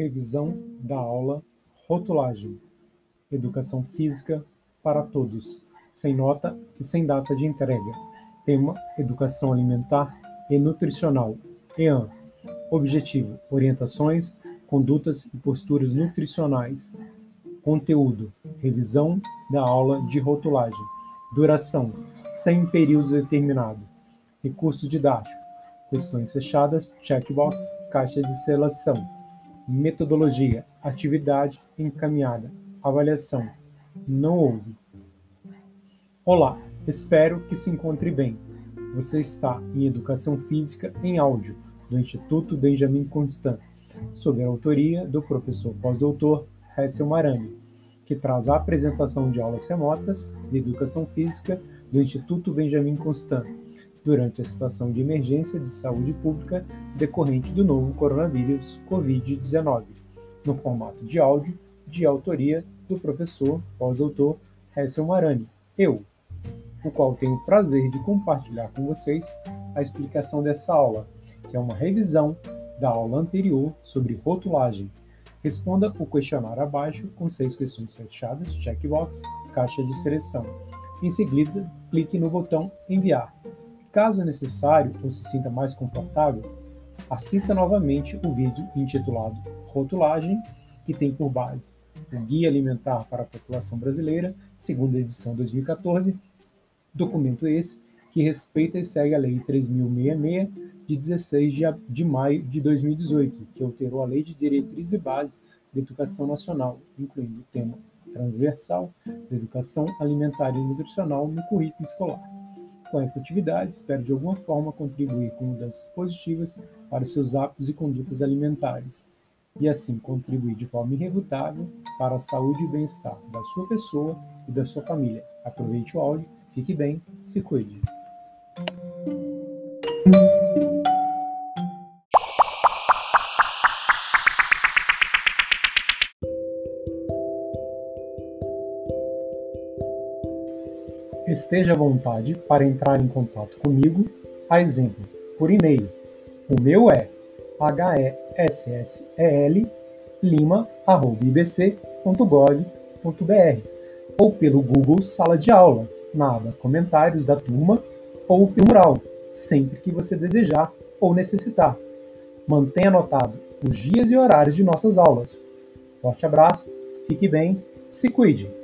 revisão da aula Rotulagem. Educação Física para Todos, sem nota e sem data de entrega. Tema: Educação Alimentar e Nutricional. EAN. Objetivo: Orientações, condutas e posturas nutricionais. Conteúdo: Revisão da aula de rotulagem. Duração: sem período determinado. Recurso didático: Questões fechadas, checkbox, caixa de seleção. Metodologia: Atividade encaminhada. Avaliação: Não houve. Olá, espero que se encontre bem. Você está em Educação Física em Áudio, do Instituto Benjamin Constant, sob a autoria do professor pós-doutor Hessel Marani, que traz a apresentação de aulas remotas de Educação Física do Instituto Benjamin Constant, durante a situação de emergência de saúde pública decorrente do novo coronavírus Covid-19, no formato de áudio de autoria do professor pós-doutor Hessel Marani, eu, o qual tenho o prazer de compartilhar com vocês a explicação dessa aula, que é uma revisão da aula anterior sobre rotulagem. Responda o questionário abaixo com seis questões fechadas, checkbox, caixa de seleção. Em seguida, clique no botão Enviar. Caso necessário ou se sinta mais confortável, assista novamente o vídeo intitulado Rotulagem, que tem por base o Guia Alimentar para a População Brasileira, segunda edição 2014, documento esse que respeita e segue a Lei 3.066, de 16 de maio de 2018, que alterou a Lei de Diretrizes e Bases da Educação Nacional, incluindo o tema transversal da educação alimentar e nutricional no currículo escolar. Com essa atividade, espero de alguma forma contribuir com mudanças positivas para os seus hábitos e condutas alimentares, e assim contribuir de forma irrefutável para a saúde e bem-estar da sua pessoa e da sua família. Aproveite o áudio, fique bem, se cuide. Esteja à vontade para entrar em contato comigo, a exemplo, por e-mail. O meu é hessellima.ibc.gov.br ou pelo Google Sala de Aula, na aba Comentários da Turma ou pelo mural, sempre que você desejar ou necessitar. Mantenha anotado os dias e horários de nossas aulas. Forte abraço, fique bem, se cuide!